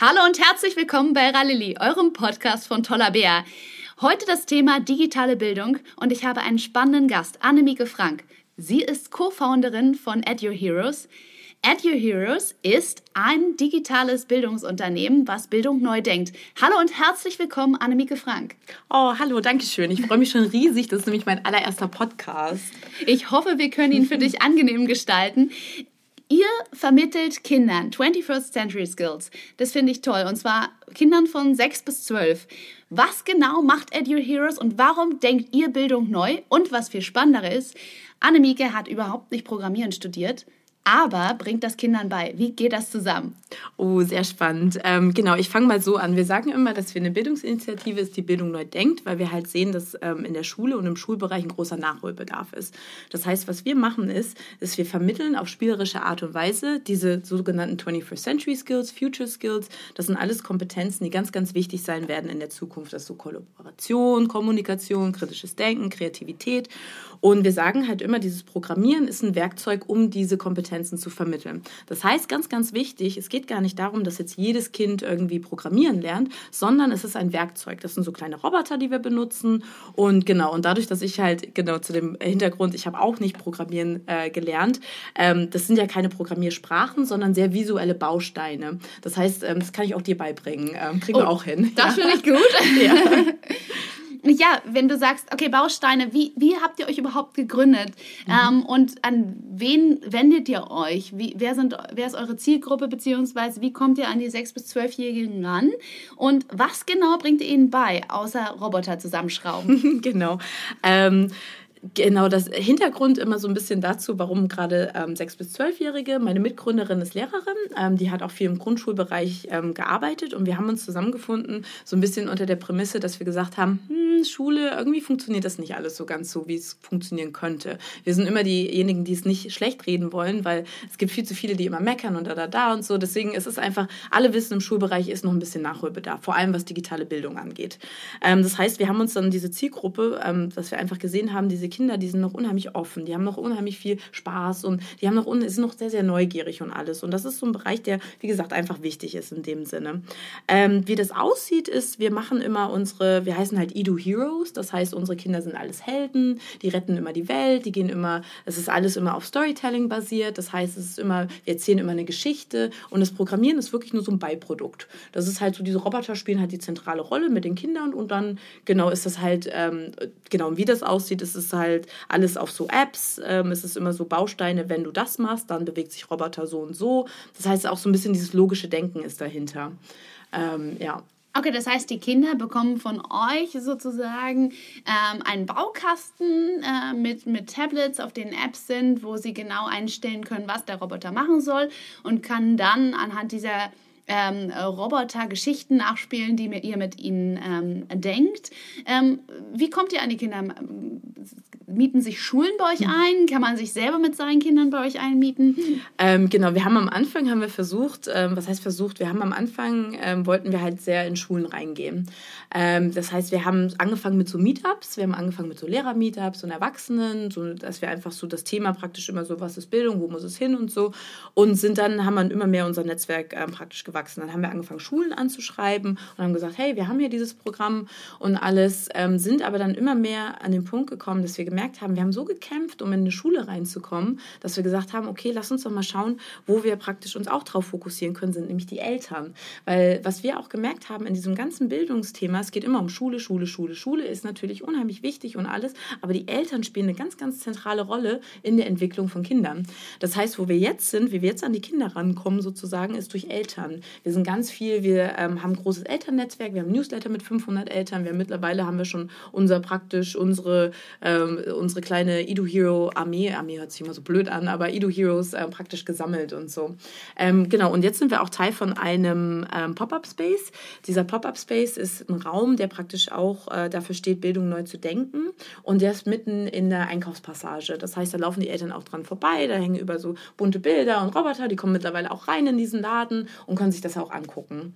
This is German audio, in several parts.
Hallo und herzlich willkommen bei Rallili, eurem Podcast von Toller Bär. Heute das Thema digitale Bildung und ich habe einen spannenden Gast, Annemike Frank. Sie ist Co-Founderin von EduHeroes. EduHeroes ist ein digitales Bildungsunternehmen, was Bildung neu denkt. Hallo und herzlich willkommen, Annemike Frank. Oh, hallo, danke schön. Ich freue mich schon riesig. Das ist nämlich mein allererster Podcast. Ich hoffe, wir können ihn für dich angenehm gestalten. Ihr vermittelt Kindern 21st Century Skills. Das finde ich toll. Und zwar Kindern von 6 bis 12. Was genau macht Edu Heroes und warum denkt ihr Bildung neu? Und was viel spannender ist, Annemike hat überhaupt nicht Programmieren studiert aber bringt das Kindern bei. Wie geht das zusammen? Oh, sehr spannend. Ähm, genau, ich fange mal so an. Wir sagen immer, dass wir eine Bildungsinitiative ist, die Bildung neu denkt, weil wir halt sehen, dass ähm, in der Schule und im Schulbereich ein großer Nachholbedarf ist. Das heißt, was wir machen ist, dass wir vermitteln auf spielerische Art und Weise diese sogenannten 21st Century Skills, Future Skills. Das sind alles Kompetenzen, die ganz, ganz wichtig sein werden in der Zukunft. Das ist so Kollaboration, Kommunikation, kritisches Denken, Kreativität. Und wir sagen halt immer, dieses Programmieren ist ein Werkzeug, um diese Kompetenzen zu vermitteln. Das heißt, ganz, ganz wichtig, es geht gar nicht darum, dass jetzt jedes Kind irgendwie programmieren lernt, sondern es ist ein Werkzeug. Das sind so kleine Roboter, die wir benutzen. Und genau, und dadurch, dass ich halt, genau zu dem Hintergrund, ich habe auch nicht Programmieren äh, gelernt, ähm, das sind ja keine Programmiersprachen, sondern sehr visuelle Bausteine. Das heißt, ähm, das kann ich auch dir beibringen. Ähm, kriegen oh, wir auch hin. Das ja. finde ich gut. ja. ja, wenn du sagst, okay, Bausteine, wie, wie habt ihr euch überhaupt gegründet? Mhm. Ähm, und an wen wendet ihr euch? Wie, wer, sind, wer ist eure Zielgruppe, beziehungsweise wie kommt ihr an die 6- bis 12-Jährigen ran? Und was genau bringt ihr ihnen bei, außer Roboter zusammenschrauben? genau. Ähm, Genau, das Hintergrund immer so ein bisschen dazu, warum gerade ähm, 6- bis 12-Jährige, meine Mitgründerin ist Lehrerin, ähm, die hat auch viel im Grundschulbereich ähm, gearbeitet und wir haben uns zusammengefunden, so ein bisschen unter der Prämisse, dass wir gesagt haben, hm, Schule, irgendwie funktioniert das nicht alles so ganz so, wie es funktionieren könnte. Wir sind immer diejenigen, die es nicht schlecht reden wollen, weil es gibt viel zu viele, die immer meckern und da, da, da und so. Deswegen ist es einfach, alle wissen, im Schulbereich ist noch ein bisschen Nachholbedarf, vor allem was digitale Bildung angeht. Ähm, das heißt, wir haben uns dann diese Zielgruppe, ähm, dass wir einfach gesehen haben, diese Kinder, die sind noch unheimlich offen, die haben noch unheimlich viel Spaß und die haben noch sind noch sehr, sehr neugierig und alles. Und das ist so ein Bereich, der, wie gesagt, einfach wichtig ist in dem Sinne. Ähm, wie das aussieht, ist, wir machen immer unsere, wir heißen halt Edu Heroes, das heißt, unsere Kinder sind alles Helden, die retten immer die Welt, die gehen immer, es ist alles immer auf Storytelling basiert, das heißt, es ist immer, wir erzählen immer eine Geschichte und das Programmieren ist wirklich nur so ein Beiprodukt. Das ist halt so, diese Roboter spielen halt die zentrale Rolle mit den Kindern und dann, genau, ist das halt, ähm, genau, wie das aussieht, ist es halt halt alles auf so Apps. Ähm, es ist immer so Bausteine, wenn du das machst, dann bewegt sich Roboter so und so. Das heißt, auch so ein bisschen dieses logische Denken ist dahinter. Ähm, ja. Okay, das heißt, die Kinder bekommen von euch sozusagen ähm, einen Baukasten äh, mit, mit Tablets, auf denen Apps sind, wo sie genau einstellen können, was der Roboter machen soll und kann dann anhand dieser ähm, Roboter Geschichten nachspielen, die ihr mit ihnen ähm, denkt. Ähm, wie kommt ihr an die Kinder? Mieten sich Schulen bei euch hm. ein? Kann man sich selber mit seinen Kindern bei euch einmieten? Ähm, genau, wir haben am Anfang haben wir versucht, ähm, was heißt versucht? Wir haben am Anfang ähm, wollten wir halt sehr in Schulen reingehen. Ähm, das heißt, wir haben angefangen mit so Meetups, wir haben angefangen mit so Lehrer-Meetups und Erwachsenen, so dass wir einfach so das Thema praktisch immer so, was ist Bildung, wo muss es hin und so und sind dann haben wir immer mehr unser Netzwerk ähm, praktisch gewachsen. Dann haben wir angefangen Schulen anzuschreiben und haben gesagt, hey, wir haben hier dieses Programm und alles, ähm, sind aber dann immer mehr an den Punkt gekommen, dass wir gemerkt gemerkt haben, wir haben so gekämpft, um in eine Schule reinzukommen, dass wir gesagt haben, okay, lass uns doch mal schauen, wo wir praktisch uns auch drauf fokussieren können, sind nämlich die Eltern. Weil was wir auch gemerkt haben in diesem ganzen Bildungsthema, es geht immer um Schule, Schule, Schule. Schule ist natürlich unheimlich wichtig und alles, aber die Eltern spielen eine ganz, ganz zentrale Rolle in der Entwicklung von Kindern. Das heißt, wo wir jetzt sind, wie wir jetzt an die Kinder rankommen sozusagen, ist durch Eltern. Wir sind ganz viel, wir ähm, haben ein großes Elternnetzwerk, wir haben Newsletter mit 500 Eltern, wir mittlerweile haben wir schon unser praktisch unsere ähm, unsere kleine Ido Hero Armee, Armee hört sich immer so blöd an, aber Ido Heroes äh, praktisch gesammelt und so. Ähm, genau, und jetzt sind wir auch Teil von einem ähm, Pop-Up Space. Dieser Pop-Up Space ist ein Raum, der praktisch auch äh, dafür steht, Bildung neu zu denken. Und der ist mitten in der Einkaufspassage. Das heißt, da laufen die Eltern auch dran vorbei, da hängen über so bunte Bilder und Roboter, die kommen mittlerweile auch rein in diesen Laden und können sich das auch angucken.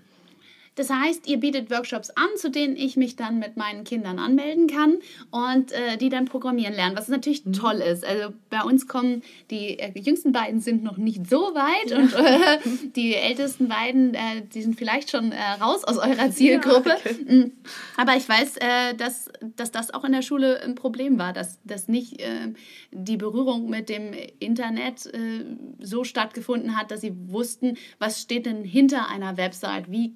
Das heißt, ihr bietet Workshops an, zu denen ich mich dann mit meinen Kindern anmelden kann und äh, die dann programmieren lernen, was natürlich mhm. toll ist. Also bei uns kommen die äh, jüngsten beiden sind noch nicht so weit ja. und äh, die ältesten beiden, äh, die sind vielleicht schon äh, raus aus eurer Zielgruppe. Ja, okay. Mm. Aber ich weiß, äh, dass, dass das auch in der Schule ein Problem war, dass, dass nicht die Berührung mit dem Internet so stattgefunden hat, dass sie wussten, was steht denn hinter einer Website, wie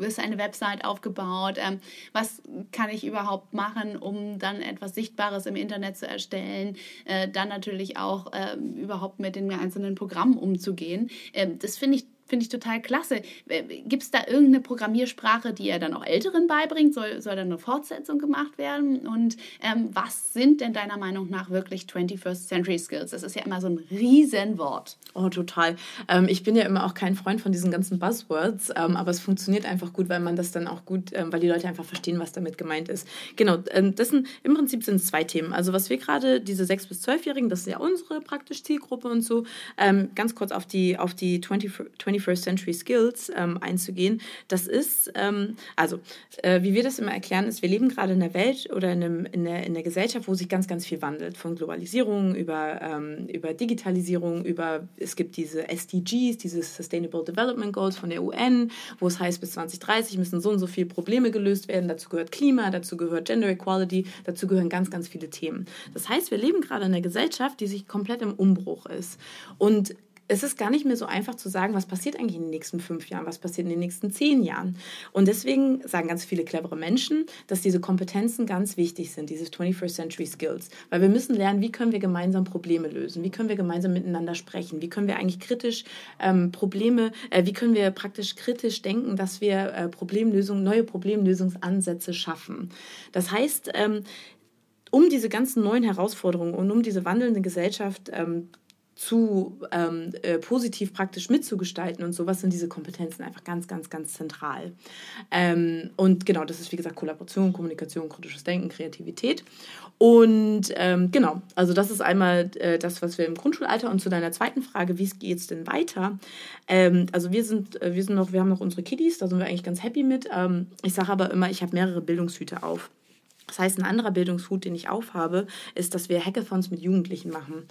ist eine Website aufgebaut, ähm, was kann ich überhaupt machen, um dann etwas Sichtbares im Internet zu erstellen, äh, dann natürlich auch äh, überhaupt mit den einzelnen Programmen umzugehen. Ähm, das finde ich Finde ich total klasse. Äh, Gibt es da irgendeine Programmiersprache, die ihr dann auch Älteren beibringt? Soll, soll da eine Fortsetzung gemacht werden? Und ähm, was sind denn deiner Meinung nach wirklich 21st Century Skills? Das ist ja immer so ein Riesenwort. Oh, total. Ähm, ich bin ja immer auch kein Freund von diesen ganzen Buzzwords, ähm, aber es funktioniert einfach gut, weil man das dann auch gut, ähm, weil die Leute einfach verstehen, was damit gemeint ist. Genau, ähm, das sind, im Prinzip sind es zwei Themen. Also was wir gerade, diese 6- bis 12-Jährigen, das ist ja unsere praktisch Zielgruppe und so, ähm, ganz kurz auf die, auf die 20, 21st Century Skills ähm, einzugehen. Das ist, ähm, also, äh, wie wir das immer erklären, ist, wir leben gerade in der Welt oder in, einem, in, der, in der Gesellschaft, wo sich ganz, ganz viel wandelt. Von Globalisierung über, ähm, über Digitalisierung, über, es gibt diese SDGs, diese Sustainable Development Goals von der UN, wo es heißt, bis 2030 müssen so und so viele Probleme gelöst werden. Dazu gehört Klima, dazu gehört Gender Equality, dazu gehören ganz, ganz viele Themen. Das heißt, wir leben gerade in einer Gesellschaft, die sich komplett im Umbruch ist. Und es ist gar nicht mehr so einfach zu sagen, was passiert eigentlich in den nächsten fünf Jahren, was passiert in den nächsten zehn Jahren. Und deswegen sagen ganz viele clevere Menschen, dass diese Kompetenzen ganz wichtig sind, diese 21st Century Skills. Weil wir müssen lernen, wie können wir gemeinsam Probleme lösen, wie können wir gemeinsam miteinander sprechen, wie können wir eigentlich kritisch ähm, Probleme, äh, wie können wir praktisch kritisch denken, dass wir äh, Problemlösungen, neue Problemlösungsansätze schaffen. Das heißt, ähm, um diese ganzen neuen Herausforderungen und um diese wandelnde Gesellschaft ähm, zu ähm, äh, positiv praktisch mitzugestalten und sowas sind diese Kompetenzen einfach ganz, ganz, ganz zentral. Ähm, und genau, das ist wie gesagt Kollaboration, Kommunikation, kritisches Denken, Kreativität. Und ähm, genau, also das ist einmal äh, das, was wir im Grundschulalter und zu deiner zweiten Frage, wie geht es denn weiter? Ähm, also wir sind, äh, wir sind noch, wir haben noch unsere Kiddies, da sind wir eigentlich ganz happy mit. Ähm, ich sage aber immer, ich habe mehrere Bildungshüte auf. Das heißt, ein anderer Bildungshut, den ich aufhabe, ist, dass wir Hackathons mit Jugendlichen machen,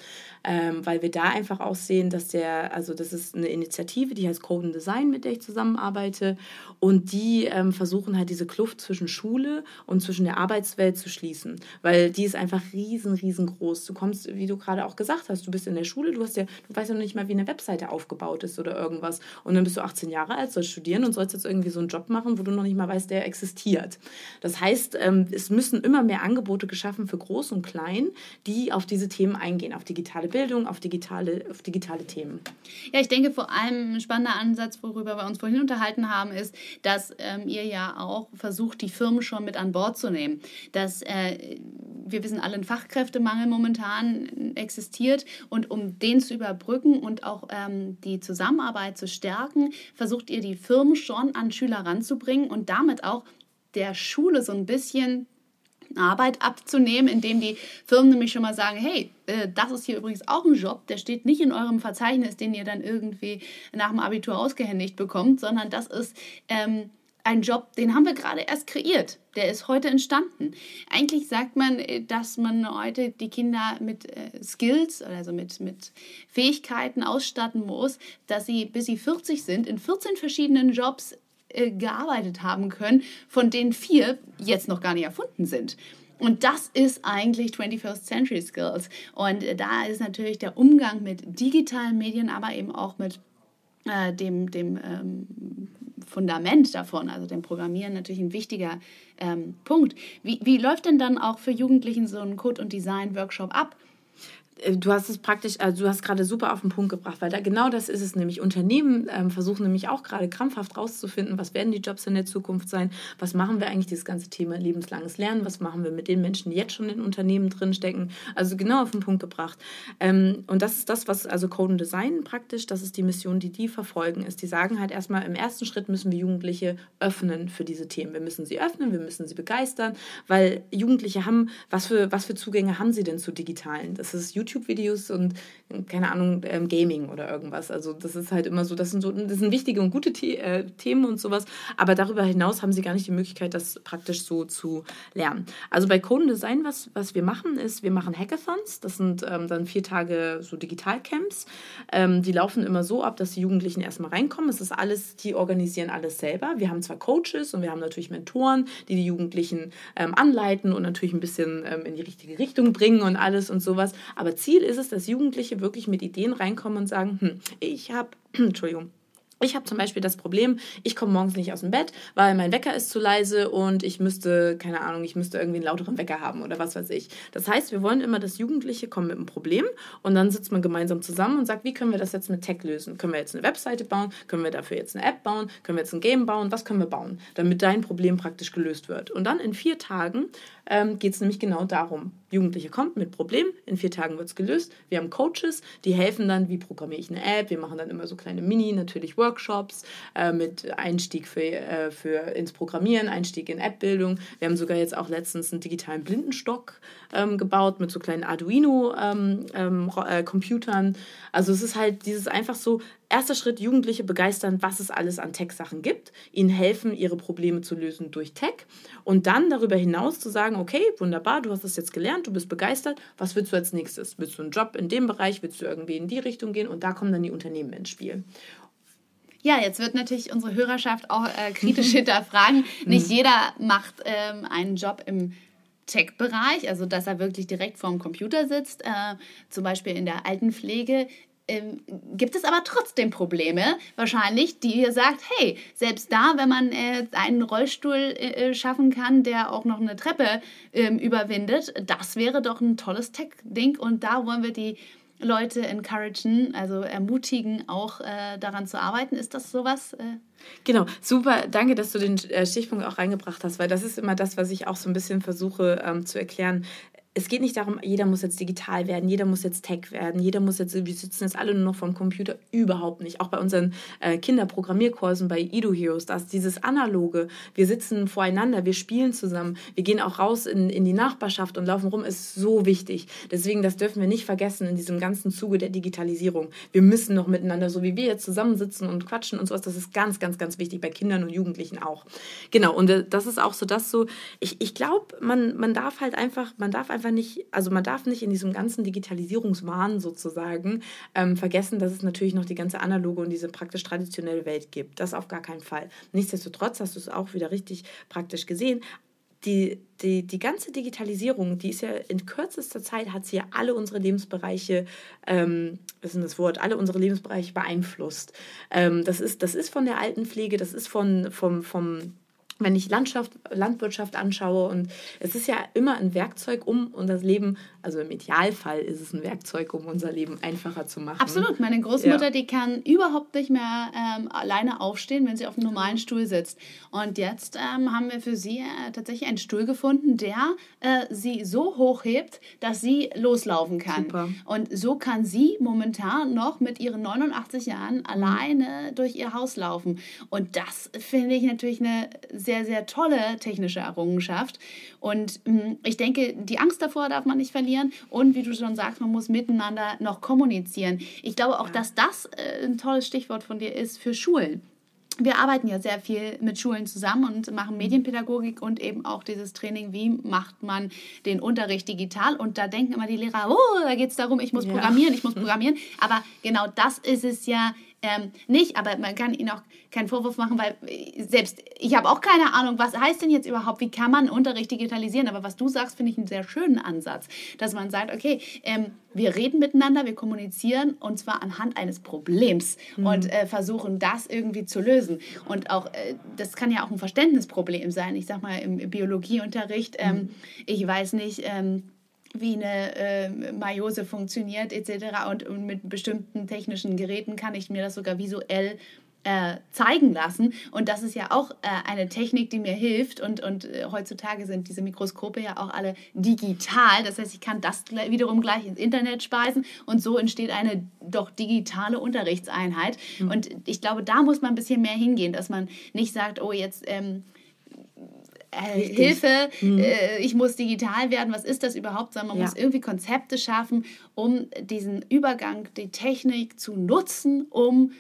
ähm, weil wir da einfach auch sehen, dass der, also das ist eine Initiative, die heißt Code and Design, mit der ich zusammenarbeite und die ähm, versuchen halt diese Kluft zwischen Schule und zwischen der Arbeitswelt zu schließen, weil die ist einfach riesen, riesengroß. Du kommst, wie du gerade auch gesagt hast, du bist in der Schule, du hast ja, du weißt ja noch nicht mal, wie eine Webseite aufgebaut ist oder irgendwas und dann bist du 18 Jahre alt, sollst studieren und sollst jetzt irgendwie so einen Job machen, wo du noch nicht mal weißt, der existiert. Das heißt, ähm, es müssen müssen immer mehr Angebote geschaffen für Groß und Klein, die auf diese Themen eingehen, auf digitale Bildung, auf digitale, auf digitale Themen. Ja, ich denke vor allem ein spannender Ansatz, worüber wir uns vorhin unterhalten haben, ist, dass ähm, ihr ja auch versucht, die Firmen schon mit an Bord zu nehmen. Dass äh, wir wissen alle, ein Fachkräftemangel momentan existiert und um den zu überbrücken und auch ähm, die Zusammenarbeit zu stärken, versucht ihr die Firmen schon an Schüler ranzubringen und damit auch der Schule so ein bisschen Arbeit abzunehmen, indem die Firmen nämlich schon mal sagen, hey, äh, das ist hier übrigens auch ein Job, der steht nicht in eurem Verzeichnis, den ihr dann irgendwie nach dem Abitur ausgehändigt bekommt, sondern das ist ähm, ein Job, den haben wir gerade erst kreiert. Der ist heute entstanden. Eigentlich sagt man, äh, dass man heute die Kinder mit äh, Skills, also mit, mit Fähigkeiten ausstatten muss, dass sie, bis sie 40 sind, in 14 verschiedenen Jobs äh, gearbeitet haben können, von denen vier jetzt noch gar nicht erfunden sind. Und das ist eigentlich 21st Century Skills. Und äh, da ist natürlich der Umgang mit digitalen Medien, aber eben auch mit äh, dem, dem ähm, Fundament davon, also dem Programmieren, natürlich ein wichtiger ähm, Punkt. Wie, wie läuft denn dann auch für Jugendlichen so ein Code- und Design-Workshop ab? Äh, du hast es praktisch, also du hast gerade super auf den Punkt gebracht, weil da genau das ist es nämlich. Unternehmen ähm, versuchen nämlich auch gerade krampfhaft rauszufinden, was werden die Jobs in der Zukunft sein, was machen wir eigentlich dieses ganze Thema lebenslanges Lernen, was machen wir mit den Menschen, die jetzt schon in Unternehmen drinstecken. Also genau auf den Punkt gebracht. Ähm, und das ist das, was also Code und Design praktisch, das ist die Mission, die die verfolgen, ist. Die sagen halt erstmal, im ersten Schritt müssen wir Jugendliche öffnen für diese Themen. Wir müssen sie öffnen, wir müssen sie begeistern, weil Jugendliche haben, was für, was für Zugänge haben sie denn zu digitalen? Das ist YouTube YouTube-Videos und keine Ahnung, ähm, Gaming oder irgendwas. Also das ist halt immer so, das sind so, das sind wichtige und gute The äh, Themen und sowas, aber darüber hinaus haben sie gar nicht die Möglichkeit, das praktisch so zu lernen. Also bei Code Design, was, was wir machen, ist, wir machen Hackathons, das sind ähm, dann vier Tage so Digitalcamps. Ähm, die laufen immer so ab, dass die Jugendlichen erstmal reinkommen. Es ist alles, die organisieren alles selber. Wir haben zwar Coaches und wir haben natürlich Mentoren, die die Jugendlichen ähm, anleiten und natürlich ein bisschen ähm, in die richtige Richtung bringen und alles und sowas. Aber Ziel ist es, dass Jugendliche wirklich mit Ideen reinkommen und sagen, hm, ich habe, Entschuldigung, ich habe zum Beispiel das Problem, ich komme morgens nicht aus dem Bett, weil mein Wecker ist zu leise und ich müsste, keine Ahnung, ich müsste irgendwie einen lauteren Wecker haben oder was weiß ich. Das heißt, wir wollen immer, dass Jugendliche kommen mit einem Problem und dann sitzt man gemeinsam zusammen und sagt, wie können wir das jetzt mit Tech lösen? Können wir jetzt eine Webseite bauen? Können wir dafür jetzt eine App bauen? Können wir jetzt ein Game bauen? Was können wir bauen, damit dein Problem praktisch gelöst wird? Und dann in vier Tagen ähm, geht es nämlich genau darum. Jugendliche kommt mit Problem, in vier Tagen wird es gelöst. Wir haben Coaches, die helfen dann, wie programmiere ich eine App. Wir machen dann immer so kleine Mini, natürlich Workshops äh, mit Einstieg für, äh, für ins Programmieren, Einstieg in Appbildung. Wir haben sogar jetzt auch letztens einen digitalen Blindenstock ähm, gebaut mit so kleinen Arduino-Computern. Ähm, ähm, äh, also es ist halt dieses einfach so, erster Schritt, Jugendliche begeistern, was es alles an Tech-Sachen gibt, ihnen helfen, ihre Probleme zu lösen durch Tech und dann darüber hinaus zu sagen, okay, wunderbar, du hast das jetzt gelernt, du bist begeistert, was willst du als nächstes? Willst du einen Job in dem Bereich, willst du irgendwie in die Richtung gehen und da kommen dann die Unternehmen ins Spiel. Ja, jetzt wird natürlich unsere Hörerschaft auch äh, kritisch hinterfragen. Nicht mhm. jeder macht ähm, einen Job im Tech-Bereich, also dass er wirklich direkt vorm Computer sitzt, äh, zum Beispiel in der Altenpflege. Ähm, gibt es aber trotzdem Probleme, wahrscheinlich, die ihr sagt, hey, selbst da, wenn man äh, einen Rollstuhl äh, äh, schaffen kann, der auch noch eine Treppe ähm, überwindet, das wäre doch ein tolles Tech-Ding und da wollen wir die Leute encouragen, also ermutigen, auch äh, daran zu arbeiten. Ist das sowas? Äh? Genau, super. Danke, dass du den äh, Stichpunkt auch reingebracht hast, weil das ist immer das, was ich auch so ein bisschen versuche ähm, zu erklären es geht nicht darum, jeder muss jetzt digital werden, jeder muss jetzt Tech werden, jeder muss jetzt, wir sitzen jetzt alle nur noch vom Computer, überhaupt nicht. Auch bei unseren äh, Kinderprogrammierkursen bei Edu Heroes, da ist dieses Analoge, wir sitzen voreinander, wir spielen zusammen, wir gehen auch raus in, in die Nachbarschaft und laufen rum, ist so wichtig. Deswegen, das dürfen wir nicht vergessen in diesem ganzen Zuge der Digitalisierung. Wir müssen noch miteinander, so wie wir jetzt zusammensitzen und quatschen und sowas, das ist ganz, ganz, ganz wichtig, bei Kindern und Jugendlichen auch. Genau, und äh, das ist auch so, dass so, ich, ich glaube, man, man darf halt einfach, man darf einfach einfach nicht, also man darf nicht in diesem ganzen Digitalisierungswahn sozusagen ähm, vergessen, dass es natürlich noch die ganze analoge und diese praktisch traditionelle Welt gibt. Das auf gar keinen Fall. Nichtsdestotrotz hast du es auch wieder richtig praktisch gesehen. Die, die, die ganze Digitalisierung, die ist ja in kürzester Zeit, hat sie ja alle unsere Lebensbereiche, ähm, was ist das Wort, alle unsere Lebensbereiche beeinflusst. Ähm, das, ist, das ist von der Altenpflege, das ist von, vom, vom wenn ich Landschaft, Landwirtschaft anschaue und es ist ja immer ein Werkzeug, um unser Leben, also im Idealfall ist es ein Werkzeug, um unser Leben einfacher zu machen. Absolut. Meine Großmutter, ja. die kann überhaupt nicht mehr ähm, alleine aufstehen, wenn sie auf einem normalen Stuhl sitzt. Und jetzt ähm, haben wir für sie äh, tatsächlich einen Stuhl gefunden, der äh, sie so hoch hebt, dass sie loslaufen kann. Super. Und so kann sie momentan noch mit ihren 89 Jahren alleine durch ihr Haus laufen. Und das finde ich natürlich eine sehr, sehr tolle technische Errungenschaft. Und hm, ich denke, die Angst davor darf man nicht verlieren. Und wie du schon sagst, man muss miteinander noch kommunizieren. Ich glaube auch, ja. dass das äh, ein tolles Stichwort von dir ist für Schulen wir arbeiten ja sehr viel mit Schulen zusammen und machen Medienpädagogik und eben auch dieses Training, wie macht man den Unterricht digital. Und da denken immer die Lehrer, oh, da geht es darum, ich muss programmieren, ich muss programmieren. Aber genau das ist es ja ähm, nicht, aber man kann ihnen auch keinen Vorwurf machen, weil äh, selbst ich habe auch keine Ahnung, was heißt denn jetzt überhaupt, wie kann man Unterricht digitalisieren? Aber was du sagst, finde ich einen sehr schönen Ansatz, dass man sagt, okay, ähm, wir reden miteinander, wir kommunizieren und zwar anhand eines Problems mhm. und äh, versuchen das irgendwie zu lösen. Und auch, äh, das kann ja auch ein Verständnisproblem sein. Ich sag mal, im Biologieunterricht, ähm, mhm. ich weiß nicht, ähm, wie eine äh, Meiose funktioniert etc. Und, und, mit bestimmten technischen Geräten kann ich mir das sogar visuell äh, zeigen lassen. Und das ist ja auch äh, eine Technik, die mir hilft. Und, und äh, heutzutage sind diese Mikroskope ja auch alle digital. Das heißt, ich kann das wiederum gleich ins Internet speisen und so entsteht eine doch digitale Unterrichtseinheit. Mhm. Und ich glaube, da muss man ein bisschen mehr hingehen, dass man nicht sagt, oh, jetzt... Ähm, äh, Hilfe, mhm. äh, ich muss digital werden, was ist das überhaupt, sondern man ja. muss irgendwie Konzepte schaffen, um diesen Übergang, die Technik zu nutzen, um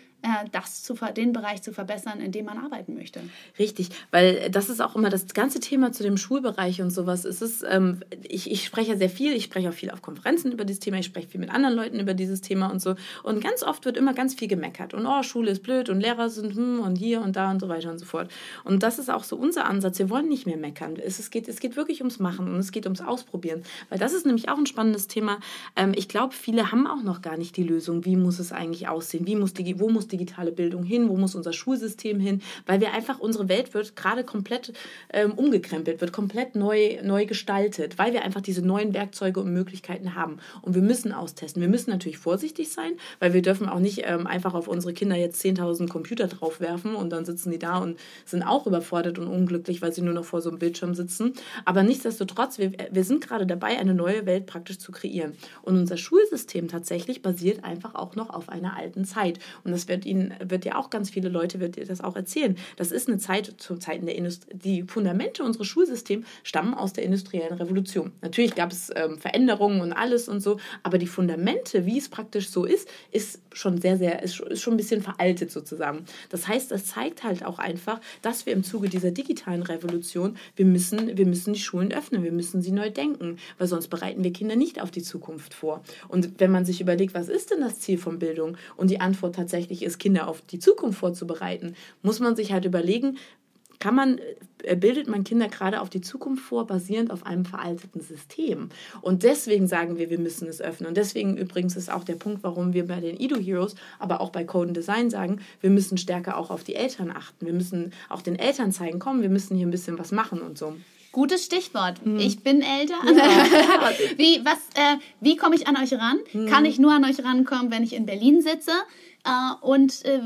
das zu, den Bereich zu verbessern, in dem man arbeiten möchte. Richtig, weil das ist auch immer das ganze Thema zu dem Schulbereich und sowas. Es ist, ähm, ich, ich spreche sehr viel, ich spreche auch viel auf Konferenzen über dieses Thema, ich spreche viel mit anderen Leuten über dieses Thema und so. Und ganz oft wird immer ganz viel gemeckert. Und oh, Schule ist blöd und Lehrer sind hm und hier und da und so weiter und so fort. Und das ist auch so unser Ansatz. Wir wollen nicht mehr meckern. Es, es, geht, es geht wirklich ums Machen und es geht ums Ausprobieren. Weil das ist nämlich auch ein spannendes Thema. Ähm, ich glaube, viele haben auch noch gar nicht die Lösung, wie muss es eigentlich aussehen, wie muss, wo muss digitale Bildung hin, wo muss unser Schulsystem hin, weil wir einfach, unsere Welt wird gerade komplett ähm, umgekrempelt, wird komplett neu, neu gestaltet, weil wir einfach diese neuen Werkzeuge und Möglichkeiten haben. Und wir müssen austesten. Wir müssen natürlich vorsichtig sein, weil wir dürfen auch nicht ähm, einfach auf unsere Kinder jetzt 10.000 Computer draufwerfen und dann sitzen die da und sind auch überfordert und unglücklich, weil sie nur noch vor so einem Bildschirm sitzen. Aber nichtsdestotrotz, wir, wir sind gerade dabei, eine neue Welt praktisch zu kreieren. Und unser Schulsystem tatsächlich basiert einfach auch noch auf einer alten Zeit. Und das wird Ihnen wird ja auch ganz viele Leute, wird das auch erzählen. Das ist eine Zeit zu Zeiten der Industrie. Die Fundamente unseres Schulsystems stammen aus der industriellen Revolution. Natürlich gab es ähm, Veränderungen und alles und so, aber die Fundamente, wie es praktisch so ist, ist schon sehr, sehr, ist, ist schon ein bisschen veraltet sozusagen. Das heißt, das zeigt halt auch einfach, dass wir im Zuge dieser digitalen Revolution, wir müssen, wir müssen die Schulen öffnen, wir müssen sie neu denken, weil sonst bereiten wir Kinder nicht auf die Zukunft vor. Und wenn man sich überlegt, was ist denn das Ziel von Bildung? Und die Antwort tatsächlich ist, Kinder auf die Zukunft vorzubereiten, muss man sich halt überlegen, kann man, äh, bildet man Kinder gerade auf die Zukunft vor, basierend auf einem veralteten System. Und deswegen sagen wir, wir müssen es öffnen. Und deswegen übrigens ist auch der Punkt, warum wir bei den Edu Heroes, aber auch bei Code and Design sagen, wir müssen stärker auch auf die Eltern achten. Wir müssen auch den Eltern zeigen, komm, wir müssen hier ein bisschen was machen und so. Gutes Stichwort. Mhm. Ich bin älter. Ja. wie äh, wie komme ich an euch ran? Mhm. Kann ich nur an euch rankommen, wenn ich in Berlin sitze? Äh, und äh,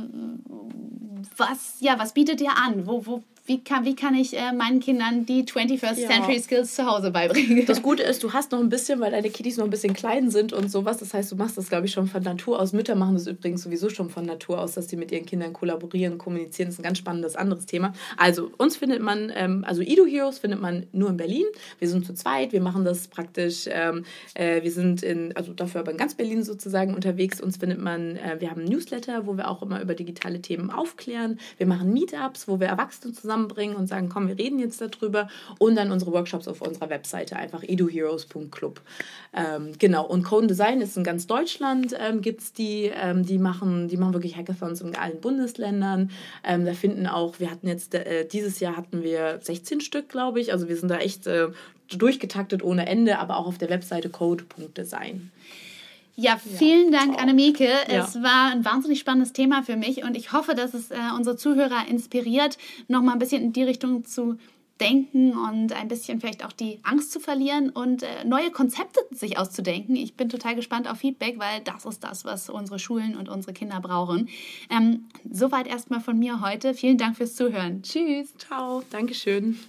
was, ja, was bietet ihr an? Wo, wo, wie kann, wie kann ich äh, meinen Kindern die 21st ja. Century Skills zu Hause beibringen? Das Gute ist, du hast noch ein bisschen, weil deine Kiddies noch ein bisschen klein sind und sowas. Das heißt, du machst das, glaube ich, schon von Natur aus. Mütter machen das übrigens sowieso schon von Natur aus, dass sie mit ihren Kindern kollaborieren, kommunizieren. Das ist ein ganz spannendes anderes Thema. Also, uns findet man, ähm, also Edu Heroes findet man nur in Berlin. Wir sind zu zweit. Wir machen das praktisch, ähm, äh, wir sind in, also dafür aber in ganz Berlin sozusagen unterwegs. Uns findet man, äh, wir haben ein Newsletter, wo wir auch immer über digitale Themen aufklären. Wir machen Meetups, wo wir Erwachsene zusammen zusammenbringen und sagen, komm, wir reden jetzt darüber. Und dann unsere Workshops auf unserer Webseite, einfach eduheroes.club. Ähm, genau, und Code Design ist in ganz Deutschland, ähm, gibt es die, ähm, die, machen, die machen wirklich Hackathons in allen Bundesländern. Ähm, da finden auch, wir hatten jetzt, äh, dieses Jahr hatten wir 16 Stück, glaube ich. Also wir sind da echt äh, durchgetaktet ohne Ende, aber auch auf der Webseite code.design. Ja, vielen ja. Dank, Annemieke. Ja. Es war ein wahnsinnig spannendes Thema für mich und ich hoffe, dass es äh, unsere Zuhörer inspiriert, noch mal ein bisschen in die Richtung zu denken und ein bisschen vielleicht auch die Angst zu verlieren und äh, neue Konzepte sich auszudenken. Ich bin total gespannt auf Feedback, weil das ist das, was unsere Schulen und unsere Kinder brauchen. Ähm, soweit erstmal von mir heute. Vielen Dank fürs Zuhören. Tschüss. Ciao. Dankeschön.